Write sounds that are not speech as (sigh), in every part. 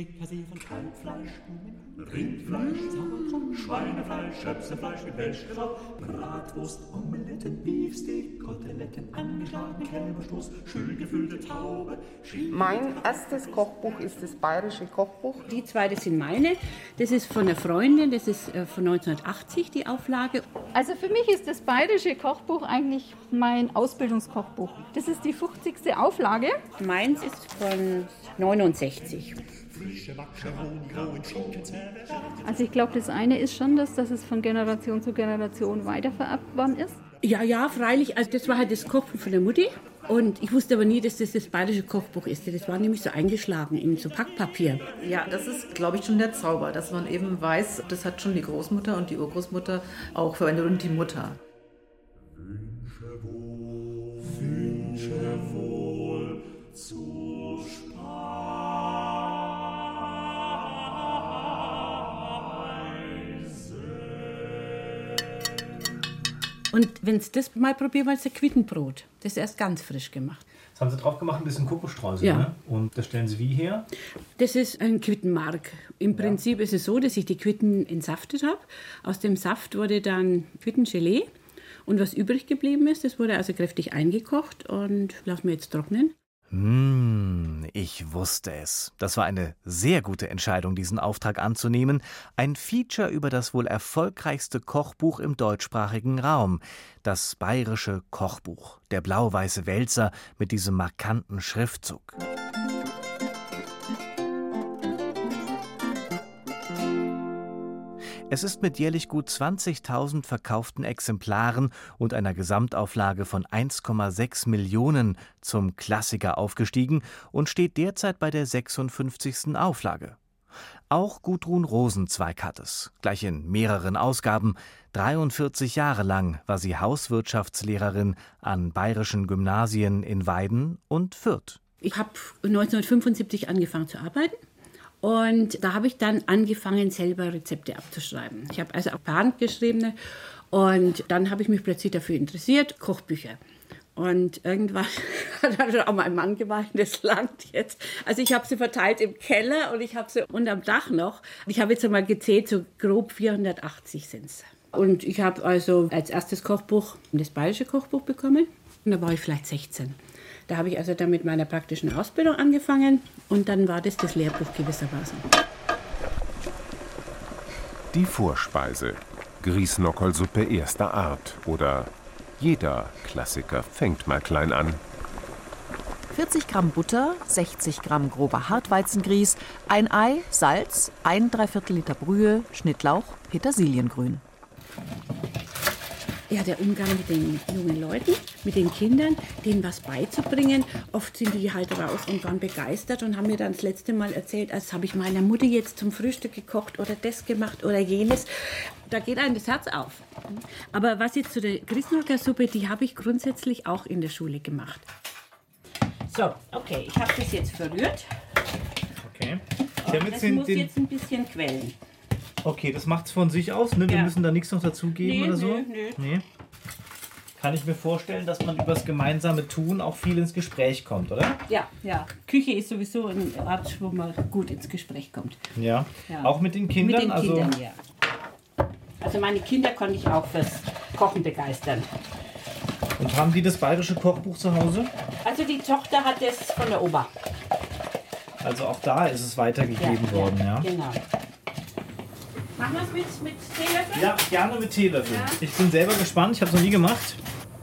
Frikassee von Kalbfleisch, Rindfleisch, Sauerkraut, Schweinefleisch, Schöpsefleisch mit Welschkraut, Bratwurst, Omeletten, Beefsteak, Koteletten, angeschlagene Kälberstoß, schön gefüllte Taube. Mein erstes Kochbuch ist das Bayerische Kochbuch. Die zwei, das sind meine. Das ist von einer Freundin, das ist äh, von 1980 die Auflage. Also für mich ist das Bayerische Kochbuch eigentlich mein Ausbildungskochbuch. Das ist die 50. Auflage. Meins ist von 69. Also ich glaube, das eine ist schon das, dass es von Generation zu Generation weitervererbt worden ist. Ja, ja, freilich. Also das war halt das Kochbuch von der Mutti. Und ich wusste aber nie, dass das das bayerische Kochbuch ist. Das war nämlich so eingeschlagen in so Packpapier. Ja, das ist, glaube ich, schon der Zauber, dass man eben weiß, das hat schon die Großmutter und die Urgroßmutter auch verwendet und die Mutter. Und wenn es das mal probieren wollt, ist ein Quittenbrot. Das ist erst ganz frisch gemacht. Das haben sie drauf gemacht, ein bisschen Kokosstreusel. Ja. Ne? Und das stellen sie wie her? Das ist ein Quittenmark. Im Prinzip ist es so, dass ich die Quitten entsaftet habe. Aus dem Saft wurde dann Quittengelee. Und was übrig geblieben ist, das wurde also kräftig eingekocht und lassen wir jetzt trocknen. Hm, ich wusste es. Das war eine sehr gute Entscheidung, diesen Auftrag anzunehmen. Ein Feature über das wohl erfolgreichste Kochbuch im deutschsprachigen Raum. Das bayerische Kochbuch. Der blau-weiße Wälzer mit diesem markanten Schriftzug. Es ist mit jährlich gut 20.000 verkauften Exemplaren und einer Gesamtauflage von 1,6 Millionen zum Klassiker aufgestiegen und steht derzeit bei der 56. Auflage. Auch Gudrun Rosenzweig hat es, gleich in mehreren Ausgaben. 43 Jahre lang war sie Hauswirtschaftslehrerin an bayerischen Gymnasien in Weiden und Fürth. Ich habe 1975 angefangen zu arbeiten. Und da habe ich dann angefangen, selber Rezepte abzuschreiben. Ich habe also per Hand geschriebene. Und dann habe ich mich plötzlich dafür interessiert, Kochbücher. Und irgendwann (laughs) hat auch mein Mann gemeint, das langt jetzt. Also ich habe sie verteilt im Keller und ich habe sie unterm Dach noch. Ich habe jetzt einmal gezählt, so grob 480 sind es. Und ich habe also als erstes Kochbuch das bayerische Kochbuch bekommen. Und da war ich vielleicht 16. Da habe ich also dann mit meiner praktischen Ausbildung angefangen und dann war das das Lehrbuch gewissermaßen. Die Vorspeise. Grießnockelsuppe erster Art oder jeder Klassiker fängt mal klein an. 40 Gramm Butter, 60 Gramm grober Hartweizengrieß, ein Ei, Salz, ein Dreiviertel Liter Brühe, Schnittlauch, Petersiliengrün. Ja, der Umgang mit den jungen Leuten, mit den Kindern, denen was beizubringen. Oft sind die halt raus und waren begeistert und haben mir dann das letzte Mal erzählt, als habe ich meiner Mutter jetzt zum Frühstück gekocht oder das gemacht oder jenes. Da geht einem das Herz auf. Aber was jetzt zu der Grießnocker Suppe, die habe ich grundsätzlich auch in der Schule gemacht. So, okay, ich habe das jetzt verrührt. Okay. Und das muss jetzt ein bisschen quellen. okay, das macht es von sich aus, ne? Wir Ja. müssen da nichts noch dazugeben Nee, oder so? nö, nö. Nee. Kann ich mir vorstellen, dass man über das gemeinsame Tun auch viel ins Gespräch kommt, oder? Ja, ja. Küche ist sowieso ein Ort, wo man gut ins Gespräch kommt. Ja. Ja. Auch mit den Kindern? Mit den also, Kindern, ja. Also meine Kinder konnte ich auch fürs Kochen begeistern. Und haben die das bayerische Kochbuch zu Hause? Also die Tochter hat das von der Oma. Also auch da ist es weitergegeben worden, ja? Genau. Machen wir es mit, mit Teelöffel? Ja, gerne mit Teelöffel. Ja. Ich bin selber gespannt, ich habe es noch nie gemacht.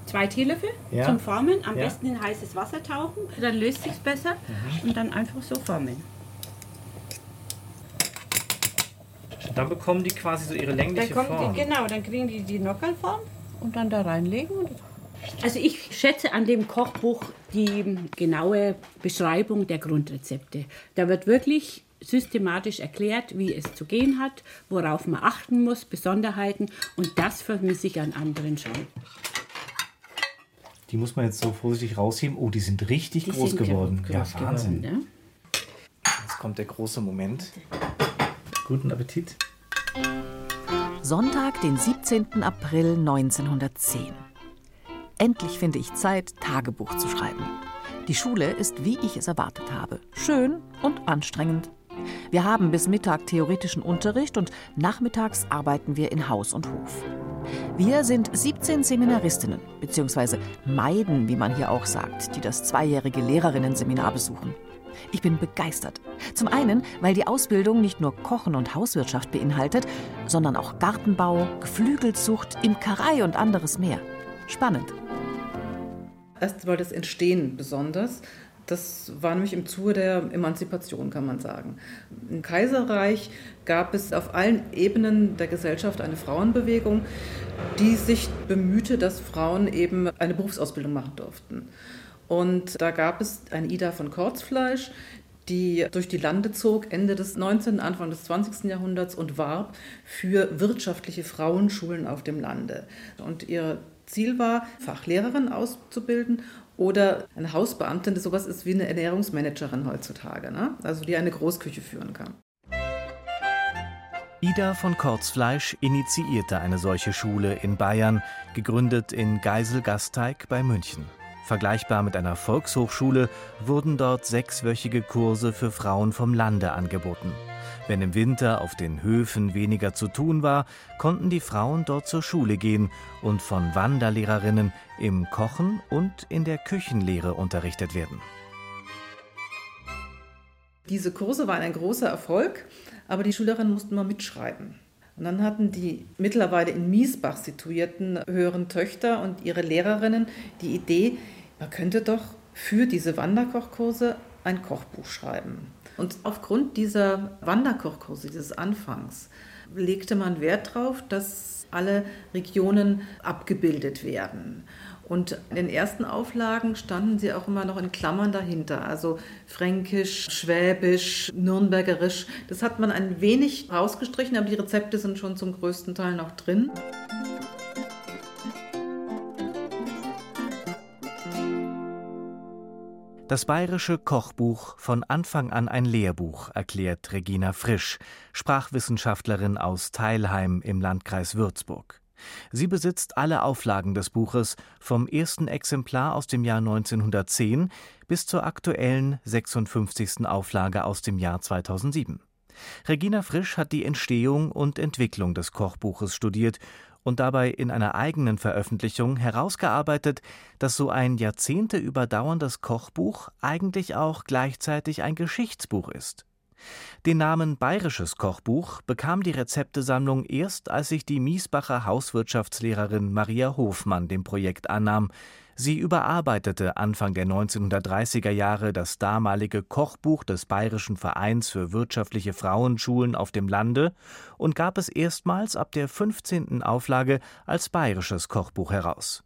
Zwei Teelöffel Ja. zum Formen. Am Ja. besten in heißes Wasser tauchen. Dann löst sich besser. Und dann einfach so formen. Dann bekommen die quasi so ihre Dann längliche kommt Form. die, genau, dann kriegen die die Nockerlform und dann da reinlegen. Und also ich schätze an dem Kochbuch die genaue Beschreibung der Grundrezepte. Da wird wirklich systematisch erklärt, wie es zu gehen hat, worauf man achten muss, Besonderheiten und das vermisse ich an anderen schon. Die muss man jetzt so vorsichtig rausheben. Oh, die sind richtig Die groß sind geworden. groß ja, Wahnsinn. geworden, Jetzt kommt der große Moment. Guten Appetit. Sonntag, den 17. April 1910. Endlich finde ich Zeit, Tagebuch zu schreiben. Die Schule ist, wie ich es erwartet habe, schön und anstrengend. Wir haben bis Mittag theoretischen Unterricht und nachmittags arbeiten wir in Haus und Hof. Wir sind 17 Seminaristinnen, beziehungsweise Meiden, wie man hier auch sagt, die das zweijährige Lehrerinnenseminar besuchen. Ich bin begeistert. Zum einen, weil die Ausbildung nicht nur Kochen und Hauswirtschaft beinhaltet, sondern auch Gartenbau, Geflügelzucht, Imkerei und anderes mehr. Spannend. Erst war das Entstehen besonders. Das war nämlich im Zuge der Emanzipation, kann man sagen. Im Kaiserreich gab es auf allen Ebenen der Gesellschaft eine Frauenbewegung, die sich bemühte, dass Frauen eben eine Berufsausbildung machen durften. Und da gab es eine Ida von Korzfleisch, die durch die Lande zog, Ende des 19., Anfang des 20. Jahrhunderts und warb für wirtschaftliche Frauenschulen auf dem Lande. Und ihr Ziel war, Fachlehrerin auszubilden oder eine Hausbeamtin, das sowas ist wie eine Ernährungsmanagerin heutzutage, ne? also die eine Großküche führen kann. Ida von Korzfleisch initiierte eine solche Schule in Bayern, gegründet in Geisel-Gasteig bei München. Vergleichbar mit einer Volkshochschule wurden dort sechswöchige Kurse für Frauen vom Lande angeboten. Wenn im Winter auf den Höfen weniger zu tun war, konnten die Frauen dort zur Schule gehen und von Wanderlehrerinnen im Kochen und in der Küchenlehre unterrichtet werden. Diese Kurse waren ein großer Erfolg, aber die Schülerinnen mussten mal mitschreiben. Und dann hatten die mittlerweile in Miesbach situierten höheren Töchter und ihre Lehrerinnen die Idee, man könnte doch für diese Wanderkochkurse ein Kochbuch schreiben. Und aufgrund dieser Wanderkochkurse, dieses Anfangs, legte man Wert darauf, dass alle Regionen abgebildet werden. Und in den ersten Auflagen standen sie auch immer noch in Klammern dahinter, also Fränkisch, Schwäbisch, Nürnbergerisch. Das hat man ein wenig rausgestrichen, aber die Rezepte sind schon zum größten Teil noch drin. Das bayerische Kochbuch von Anfang an ein Lehrbuch, erklärt Regina Frisch, Sprachwissenschaftlerin aus Teilheim im Landkreis Würzburg. Sie besitzt alle Auflagen des Buches vom ersten Exemplar aus dem Jahr 1910 bis zur aktuellen 56. Auflage aus dem Jahr 2007. Regina Frisch hat die Entstehung und Entwicklung des Kochbuches studiert und dabei in einer eigenen Veröffentlichung herausgearbeitet, dass so ein Jahrzehnte überdauerndes Kochbuch eigentlich auch gleichzeitig ein Geschichtsbuch ist. Den Namen Bayerisches Kochbuch bekam die Rezeptesammlung erst, als sich die Miesbacher Hauswirtschaftslehrerin Maria Hofmann dem Projekt annahm. Sie überarbeitete Anfang der 1930er Jahre das damalige Kochbuch des Bayerischen Vereins für wirtschaftliche Frauenschulen auf dem Lande und gab es erstmals ab der 15. Auflage als Bayerisches Kochbuch heraus.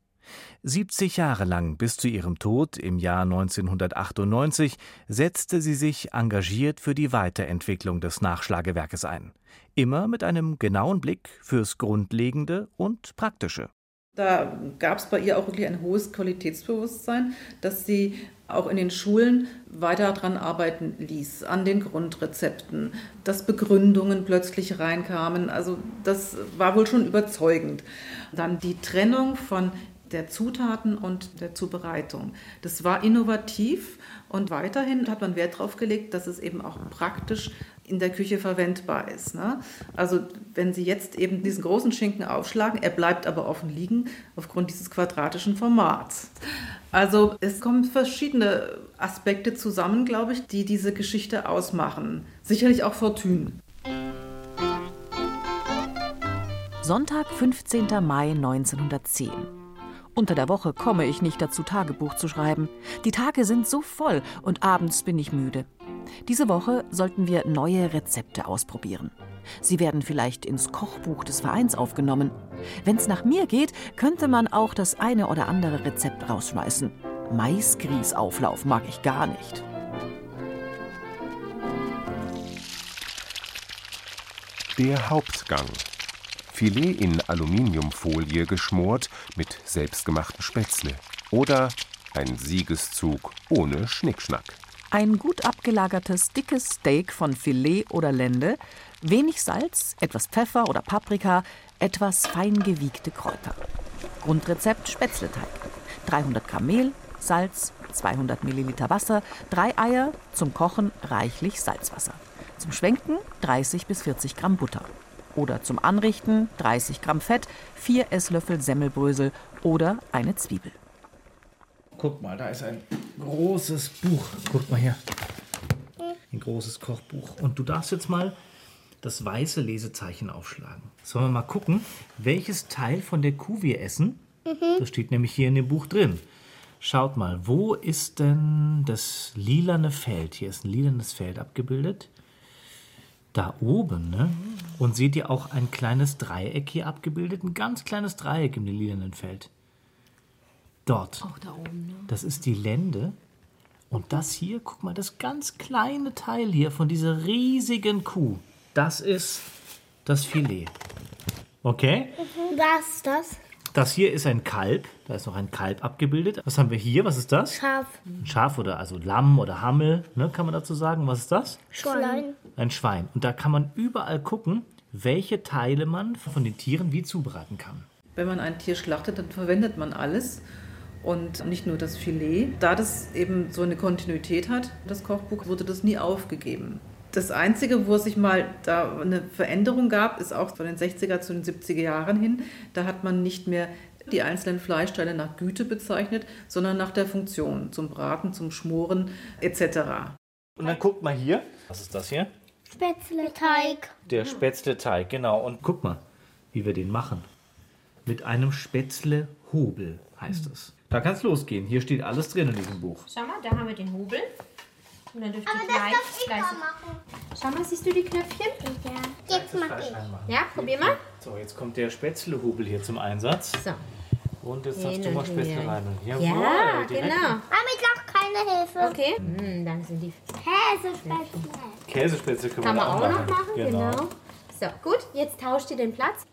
70 Jahre lang bis zu ihrem Tod im Jahr 1998 setzte sie sich engagiert für die Weiterentwicklung des Nachschlagewerkes ein. Immer mit einem genauen Blick fürs Grundlegende und Praktische. Da gab es bei ihr auch wirklich ein hohes Qualitätsbewusstsein, dass sie auch in den Schulen weiter daran arbeiten ließ, an den Grundrezepten, dass Begründungen plötzlich reinkamen. Also das war wohl schon überzeugend. Dann die Trennung von der Zutaten und der Zubereitung. Das war innovativ und weiterhin hat man Wert darauf gelegt, dass es eben auch praktisch in der Küche verwendbar ist. Ne? Also wenn Sie jetzt eben diesen großen Schinken aufschlagen, er bleibt aber offen liegen aufgrund dieses quadratischen Formats. Also es kommen verschiedene Aspekte zusammen, glaube ich, die diese Geschichte ausmachen. Sicherlich auch Fortune. Sonntag, 15. Mai 1910. Unter der Woche komme ich nicht dazu, Tagebuch zu schreiben. Die Tage sind so voll und abends bin ich müde. Diese Woche sollten wir neue Rezepte ausprobieren. Sie werden vielleicht ins Kochbuch des Vereins aufgenommen. Wenn's nach mir geht, könnte man auch das eine oder andere Rezept rausschmeißen. Maisgrießauflauf mag ich gar nicht. Der Hauptgang. Filet in Aluminiumfolie geschmort mit selbstgemachten Spätzle. Oder ein Siegeszug ohne Schnickschnack. Ein gut abgelagertes, dickes Steak von Filet oder Lende, wenig Salz, etwas Pfeffer oder Paprika, etwas fein gewiegte Kräuter. Grundrezept Spätzleteig. 300 Gramm Mehl, Salz, 200 Milliliter Wasser, drei Eier, zum Kochen reichlich Salzwasser. Zum Schwenken 30 bis 40 Gramm Butter. Oder zum Anrichten 30 Gramm Fett, vier Esslöffel Semmelbrösel oder eine Zwiebel. Guck mal, da ist ein großes Buch. Guck mal her. Ein großes Kochbuch. Und du darfst jetzt mal das weiße Lesezeichen aufschlagen. Sollen wir mal gucken, welches Teil von der Kuh wir essen? Das steht nämlich hier in dem Buch drin. Schaut mal, wo ist denn das lilane Feld? Hier ist ein lilanes Feld abgebildet. Da oben, ne? Und seht ihr auch ein kleines Dreieck hier abgebildet? Ein ganz kleines Dreieck im lilanen Feld. Dort. Auch da oben, ne? Das ist die Lende. Und das hier, guck mal, das ganz kleine Teil hier von dieser riesigen Kuh, das ist das Filet. Okay? Was ist das? Das hier ist ein Kalb. Da ist noch ein Kalb abgebildet. Was haben wir hier? Was ist das? Schaf. Ein Schaf oder also Lamm oder Hammel, ne, kann man dazu sagen. Was ist das? Schwein. Ein Schwein. Und da kann man überall gucken, welche Teile man von den Tieren wie zubereiten kann. Wenn man ein Tier schlachtet, dann verwendet man alles und nicht nur das Filet. Da das eben so eine Kontinuität hat, das Kochbuch, wurde das nie aufgegeben. Das Einzige, wo es sich mal da eine Veränderung gab, ist auch von den 60er zu den 70er Jahren hin. Da hat man nicht mehr die einzelnen Fleischteile nach Güte bezeichnet, sondern nach der Funktion, zum Braten, zum Schmoren etc. Und dann guckt mal hier. Was ist das hier? Spätzleteig. Der Spätzleteig, genau. Und guck mal, wie wir den machen. Mit einem Spätzlehobel heißt es. Da kann es losgehen. Hier steht alles drin in diesem Buch. Schau mal, da haben wir den Hobel. Und dann dürft Aber ihr das gleich darf ich fleißig- mal machen. Schau mal, siehst du die Knöpfchen? Ja. Jetzt mach ich. Ja, probier mal. So, jetzt kommt der Spätzlehobel hier zum Einsatz. So. Und jetzt darfst du mal Spätzle rein. Ja, direkt. genau. Aber ich brauche keine Hilfe. Okay. Mm, dann sind die Käsespätzle. Käsespätzle können Kann wir man auch auch noch machen. machen, genau. So, gut, jetzt tauscht ihr den Platz.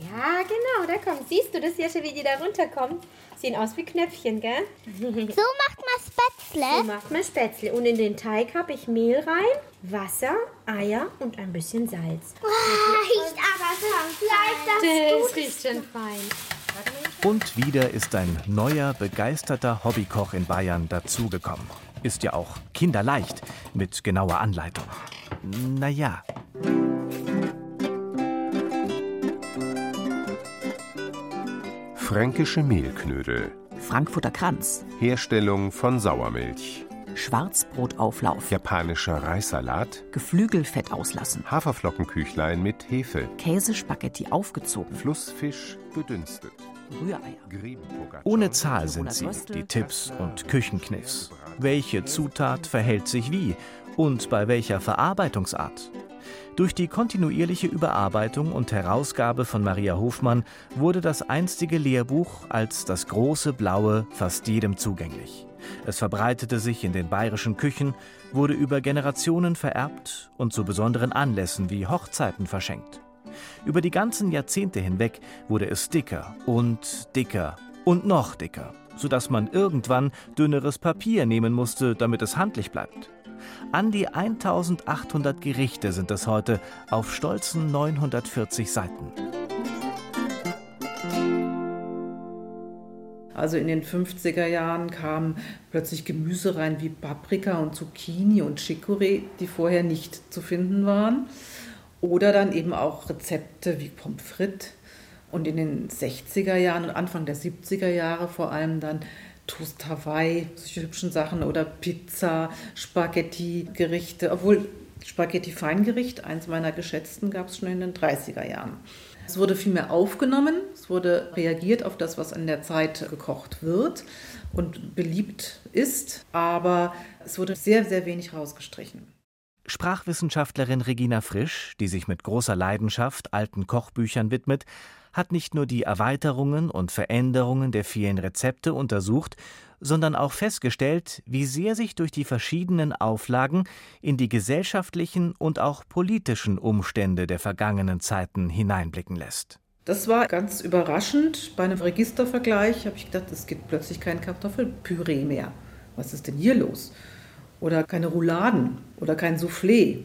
Ja, genau, da kommt. Siehst du das hier schon, wie die da runterkommen? Sehen aus wie Knöpfchen, gell? (laughs) So macht man Spätzle. So macht man Spätzle. Und in den Teig habe ich Mehl rein, Wasser, Eier und ein bisschen Salz. Riecht aber schon Fleisch, Das riecht schon fein. Und wieder ist ein neuer, begeisterter Hobbykoch in Bayern dazugekommen. Ist ja auch kinderleicht mit genauer Anleitung. Naja, Fränkische Mehlknödel. Frankfurter Kranz, Herstellung von Sauermilch. Schwarzbrotauflauf, Japanischer Reissalat. Geflügelfett auslassen, Haferflockenküchlein mit Hefe. Käsespaghetti aufgezogen, Flussfisch gedünstet. Rühreier. Ohne Zahl sind sie, die Tipps und Küchenkniffs. Welche Zutat verhält sich wie und bei welcher Verarbeitungsart? Durch die kontinuierliche Überarbeitung und Herausgabe von Maria Hofmann wurde das einstige Lehrbuch als das große Blaue fast jedem zugänglich. Es verbreitete sich in den bayerischen Küchen, wurde über Generationen vererbt und zu besonderen Anlässen wie Hochzeiten verschenkt. Über die ganzen Jahrzehnte hinweg wurde es dicker und dicker und noch dicker, sodass man irgendwann dünneres Papier nehmen musste, damit es handlich bleibt. An die 1800 Gerichte sind es heute auf stolzen 940 Seiten. Also in den 50er Jahren kamen plötzlich Gemüse rein wie Paprika und Zucchini und Chicorée, die vorher nicht zu finden waren. Oder dann eben auch Rezepte wie Pommes frites. Und in den 60er Jahren und Anfang der 70er Jahre vor allem dann Toast Hawaii, solche hübschen Sachen oder Pizza, Spaghetti-Gerichte, obwohl Spaghetti-Feingericht, eins meiner geschätzten, gab es schon in den 30er Jahren. Es wurde viel mehr aufgenommen, es wurde reagiert auf das, was in der Zeit gekocht wird und beliebt ist, aber es wurde sehr, sehr wenig rausgestrichen. Sprachwissenschaftlerin Regina Frisch, die sich mit großer Leidenschaft alten Kochbüchern widmet, hat nicht nur die Erweiterungen und Veränderungen der vielen Rezepte untersucht, sondern auch festgestellt, wie sehr sich durch die verschiedenen Auflagen in die gesellschaftlichen und auch politischen Umstände der vergangenen Zeiten hineinblicken lässt. Das war ganz überraschend. Bei einem Registervergleich habe ich gedacht, es gibt plötzlich kein Kartoffelpüree mehr. Was ist denn hier los? oder keine Rouladen oder kein Soufflé.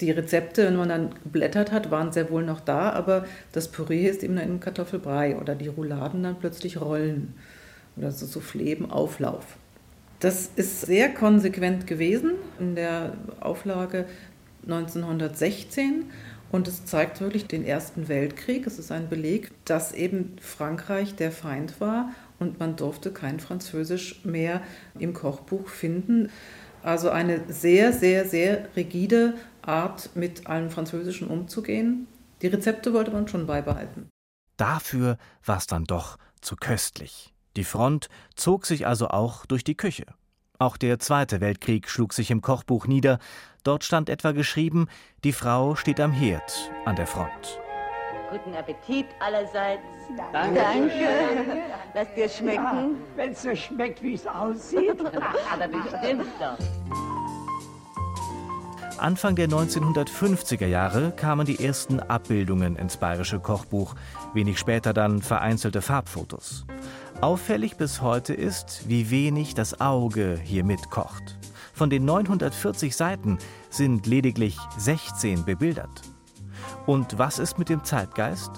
Die Rezepte, wenn man dann geblättert hat, waren sehr wohl noch da, aber das Püree ist eben in Kartoffelbrei oder die Rouladen dann plötzlich Rollen oder so Soufflé im Auflauf. Das ist sehr konsequent gewesen in der Auflage 1916 und es zeigt wirklich den Ersten Weltkrieg. Es ist ein Beleg, dass eben Frankreich der Feind war und man durfte kein Französisch mehr im Kochbuch finden. Also eine sehr, sehr, sehr rigide Art, mit allem Französischen umzugehen. Die Rezepte wollte man schon beibehalten. Dafür war es dann doch zu köstlich. Die Front zog sich also auch durch die Küche. Auch der Zweite Weltkrieg schlug sich im Kochbuch nieder. Dort stand etwa geschrieben: Die Frau steht am Herd an der Front. Guten Appetit allerseits. Danke. Danke. Lass dir schmecken. Wenn es so schmeckt, wie es aussieht. (laughs) Aber bestimmt doch. Anfang der 1950er Jahre kamen die ersten Abbildungen ins bayerische Kochbuch, wenig später dann vereinzelte Farbfotos. Auffällig bis heute ist, wie wenig das Auge hier mitkocht. Von den 940 Seiten sind lediglich 16 bebildert. Und was ist mit dem Zeitgeist?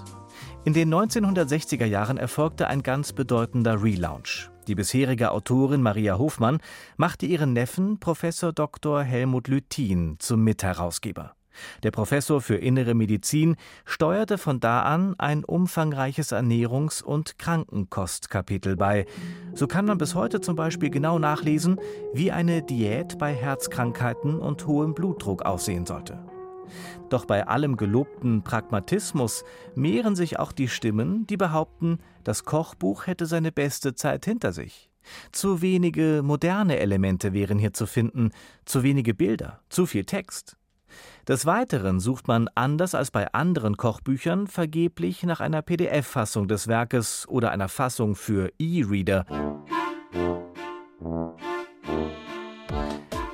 In den 1960er Jahren erfolgte ein ganz bedeutender Relaunch. Die bisherige Autorin Maria Hofmann machte ihren Neffen Professor Dr. Helmut Lüthin zum Mitherausgeber. Der Professor für Innere Medizin steuerte von da an ein umfangreiches Ernährungs- und Krankenkostkapitel bei. So kann man bis heute zum Beispiel genau nachlesen, wie eine Diät bei Herzkrankheiten und hohem Blutdruck aussehen sollte. Doch bei allem gelobten Pragmatismus mehren sich auch die Stimmen, die behaupten, das Kochbuch hätte seine beste Zeit hinter sich. Zu wenige moderne Elemente wären hier zu finden, zu wenige Bilder, zu viel Text. Des Weiteren sucht man anders als bei anderen Kochbüchern vergeblich nach einer PDF-Fassung des Werkes oder einer Fassung für E-Reader.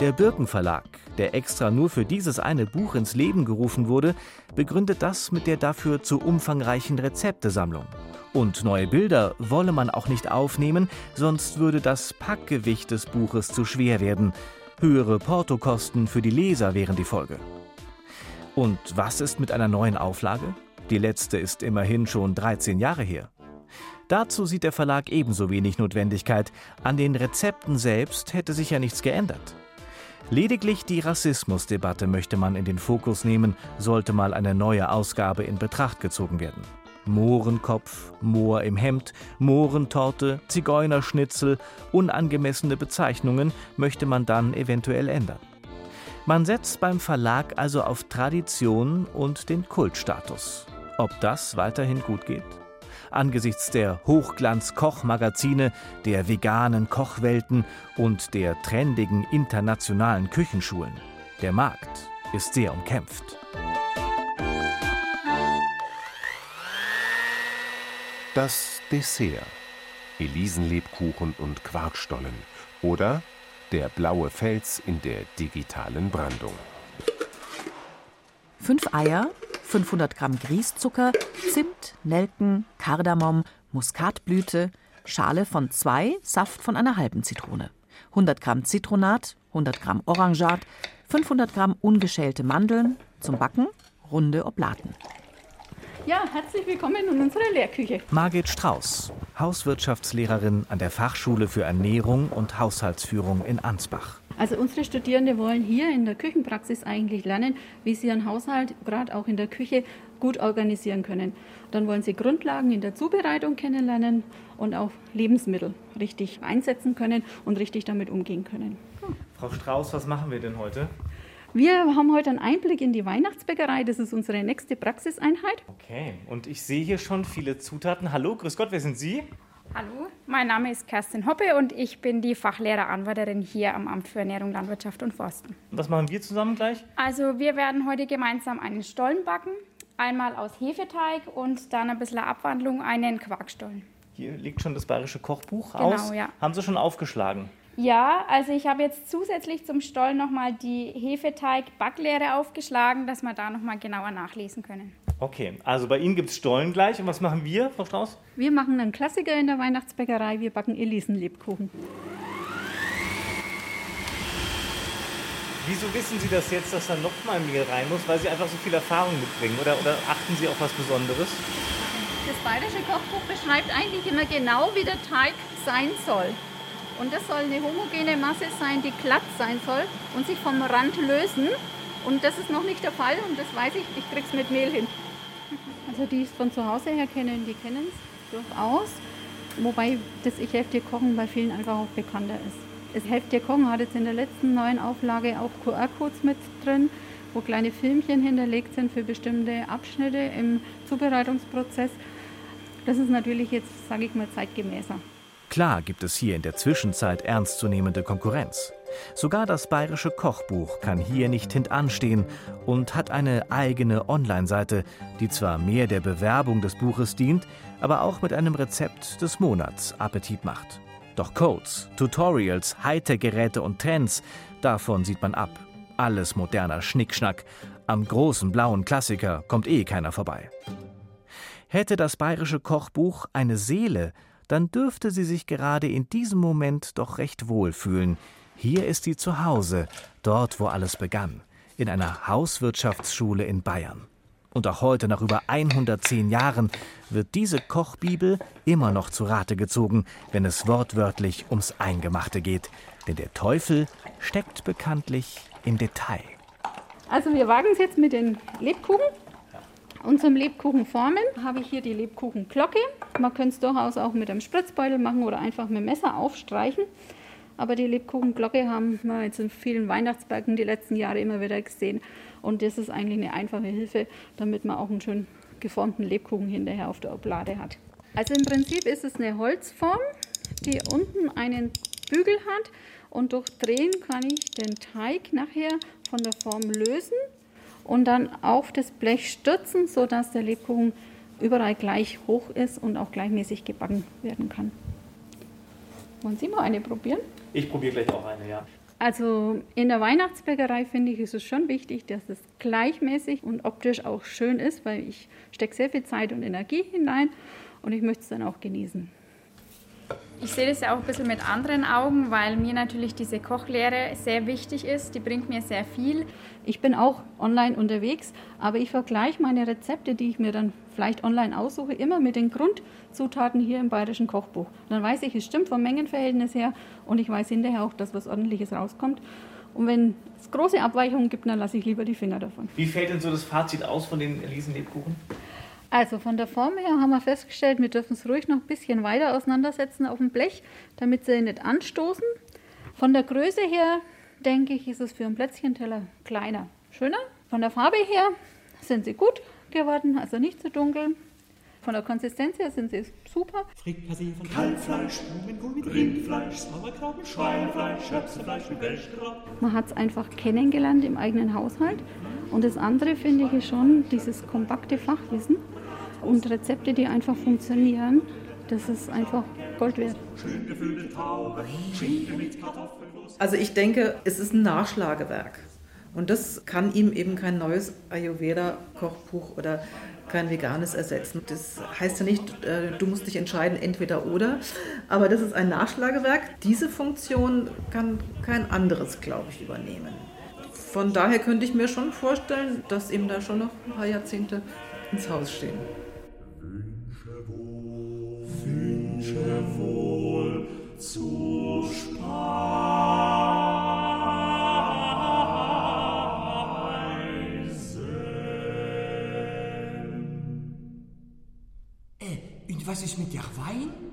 Der Birken Verlag, der extra nur für dieses eine Buch ins Leben gerufen wurde, begründet das mit der dafür zu umfangreichen Rezeptesammlung. Und neue Bilder wolle man auch nicht aufnehmen, sonst würde das Packgewicht des Buches zu schwer werden. Höhere Portokosten für die Leser wären die Folge. Und was ist mit einer neuen Auflage? Die letzte ist immerhin schon 13 Jahre her. Dazu sieht der Verlag ebenso wenig Notwendigkeit. An den Rezepten selbst hätte sich ja nichts geändert. Lediglich die Rassismusdebatte möchte man in den Fokus nehmen, sollte mal eine neue Ausgabe in Betracht gezogen werden. Mohrenkopf, Moor im Hemd, Mohrentorte, Zigeunerschnitzel, unangemessene Bezeichnungen möchte man dann eventuell ändern. Man setzt beim Verlag also auf Tradition und den Kultstatus. Ob das weiterhin gut geht? Angesichts der Hochglanz-Kochmagazine, der veganen Kochwelten und der trendigen internationalen Küchenschulen. Der Markt ist sehr umkämpft. Das Dessert. Elisenlebkuchen und Quarkstollen. Oder der blaue Fels in der digitalen Brandung. Fünf Eier, 500 Gramm Grießzucker, Zimt, Nelken, Kardamom, Muskatblüte, Schale von zwei, Saft von einer halben Zitrone, 100 Gramm Zitronat, 100 Gramm Orangat, 500 Gramm ungeschälte Mandeln, zum Backen runde Oblaten. Ja, herzlich willkommen in unserer Lehrküche. Margit Strauß, Hauswirtschaftslehrerin an der Fachschule für Ernährung und Haushaltsführung in Ansbach. Also unsere Studierende wollen hier in der Küchenpraxis eigentlich lernen, wie sie ihren Haushalt gerade auch in der Küche gut organisieren können. Dann wollen sie Grundlagen in der Zubereitung kennenlernen und auch Lebensmittel richtig einsetzen können und richtig damit umgehen können. Frau Strauß, was machen wir denn heute? Wir haben heute einen Einblick in die Weihnachtsbäckerei. Das ist unsere nächste Praxiseinheit. Okay, und ich sehe hier schon viele Zutaten. Hallo, grüß Gott, wer sind Sie? Hallo, mein Name ist Kerstin Hoppe und ich bin die Fachlehreranwärterin hier am Amt für Ernährung, Landwirtschaft und Forsten. Und was machen wir zusammen gleich? Also wir werden heute gemeinsam einen Stollen backen, einmal aus Hefeteig und dann ein bisschen Abwandlung einen Quarkstollen. Hier liegt schon das bayerische Kochbuch Genau, aus. ja. Haben Sie schon aufgeschlagen? Ja, also ich habe jetzt zusätzlich zum Stollen nochmal die Hefeteig-Backlehre aufgeschlagen, dass wir da nochmal genauer nachlesen können. Okay, also bei Ihnen gibt es Stollen gleich. Und was machen wir, Frau Strauß? Wir machen einen Klassiker in der Weihnachtsbäckerei. Wir backen Elisenlebkuchen. Wieso wissen Sie das jetzt, dass da nochmal Mehl rein muss? Weil Sie einfach so viel Erfahrung mitbringen? Oder, oder achten Sie auf was Besonderes? Das bayerische Kochbuch beschreibt eigentlich immer genau, wie der Teig sein soll. Und das soll eine homogene Masse sein, die glatt sein soll und sich vom Rand lösen. Und das ist noch nicht der Fall und das weiß ich, ich krieg's mit Mehl hin. Also die es von zu Hause her kennen, die kennen es durchaus. Wobei das Ich helfe dir kochen bei vielen einfach auch bekannter ist. Das Helft dir kochen hat jetzt in der letzten neuen Auflage auch QR-Codes mit drin, wo kleine Filmchen hinterlegt sind für bestimmte Abschnitte im Zubereitungsprozess. Das ist natürlich jetzt, sage ich mal, zeitgemäßer. Klar gibt es hier in der Zwischenzeit ernstzunehmende Konkurrenz. Sogar das bayerische Kochbuch kann hier nicht hintanstehen und hat eine eigene Online-Seite, die zwar mehr der Bewerbung des Buches dient, aber auch mit einem Rezept des Monats Appetit macht. Doch Codes, Tutorials, Hightech-Geräte und Trends, davon sieht man ab. Alles moderner Schnickschnack. Am großen blauen Klassiker kommt eh keiner vorbei. Hätte das bayerische Kochbuch eine Seele, dann dürfte sie sich gerade in diesem Moment doch recht wohl fühlen. Hier ist sie zu Hause, dort, wo alles begann, in einer Hauswirtschaftsschule in Bayern. Und auch heute, nach über 110 Jahren, wird diese Kochbibel immer noch zu Rate gezogen, wenn es wortwörtlich ums Eingemachte geht. Denn der Teufel steckt bekanntlich im Detail. Also wir wagen es jetzt mit den Lebkuchen. Und zum Lebkuchenformen habe ich hier die Lebkuchenglocke. Man könnte es durchaus auch mit einem Spritzbeutel machen oder einfach mit dem Messer aufstreichen. Aber die Lebkuchenglocke haben wir jetzt in vielen Weihnachtsbergen die letzten Jahre immer wieder gesehen. Und das ist eigentlich eine einfache Hilfe, damit man auch einen schön geformten Lebkuchen hinterher auf der Oblade hat. Also im Prinzip ist es eine Holzform, die unten einen Bügel hat. Und durch Drehen kann ich den Teig nachher von der Form lösen und dann auf das Blech stürzen, sodass der Lebkuchen überall gleich hoch ist und auch gleichmäßig gebacken werden kann. Wollen Sie mal eine probieren? Ich probiere gleich auch eine, ja. Also in der Weihnachtsbäckerei finde ich, ist es schon wichtig, dass es gleichmäßig und optisch auch schön ist, weil ich stecke sehr viel Zeit und Energie hinein und ich möchte es dann auch genießen. Ich sehe das ja auch ein bisschen mit anderen Augen, weil mir natürlich diese Kochlehre sehr wichtig ist. Die bringt mir sehr viel. Ich bin auch online unterwegs, aber ich vergleiche meine Rezepte, die ich mir dann vielleicht online aussuche, immer mit den Grundzutaten hier im Bayerischen Kochbuch. Dann weiß ich, es stimmt vom Mengenverhältnis her und ich weiß hinterher auch, dass was Ordentliches rauskommt. Und wenn es große Abweichungen gibt, dann lasse ich lieber die Finger davon. Wie fällt denn so das Fazit aus von den Elisenlebkuchen? Also von der Form her haben wir festgestellt, wir dürfen es ruhig noch ein bisschen weiter auseinandersetzen auf dem Blech, damit sie nicht anstoßen. Von der Größe her, denke ich, ist es für einen Plätzchenteller kleiner, schöner. Von der Farbe her sind sie gut geworden, also nicht zu dunkel. Von der Konsistenz her sind sie super. Frikassee von Kalbfleisch, Blumenkohl mit Rindfleisch, Sauerkraut mit Schweinefleisch, Schöpsefleisch mit Welschkraut. Man hat es einfach kennengelernt im eigenen Haushalt. Und das andere finde ich schon dieses kompakte Fachwissen und Rezepte, die einfach funktionieren. Das ist einfach Gold wert. Schön gefüllte Taube, Schinken mit Kartoffeln. Also ich denke, es ist ein Nachschlagewerk. Und das kann ihm eben kein neues Ayurveda-Kochbuch oder kein veganes ersetzen. Das heißt ja nicht, äh, du musst dich entscheiden, entweder oder. Aber das ist ein Nachschlagewerk. Diese Funktion kann kein anderes, glaube ich, übernehmen. Von daher könnte ich mir schon vorstellen, dass ihm da schon noch ein paar Jahrzehnte ins Haus stehen. Was ist mit der Wein?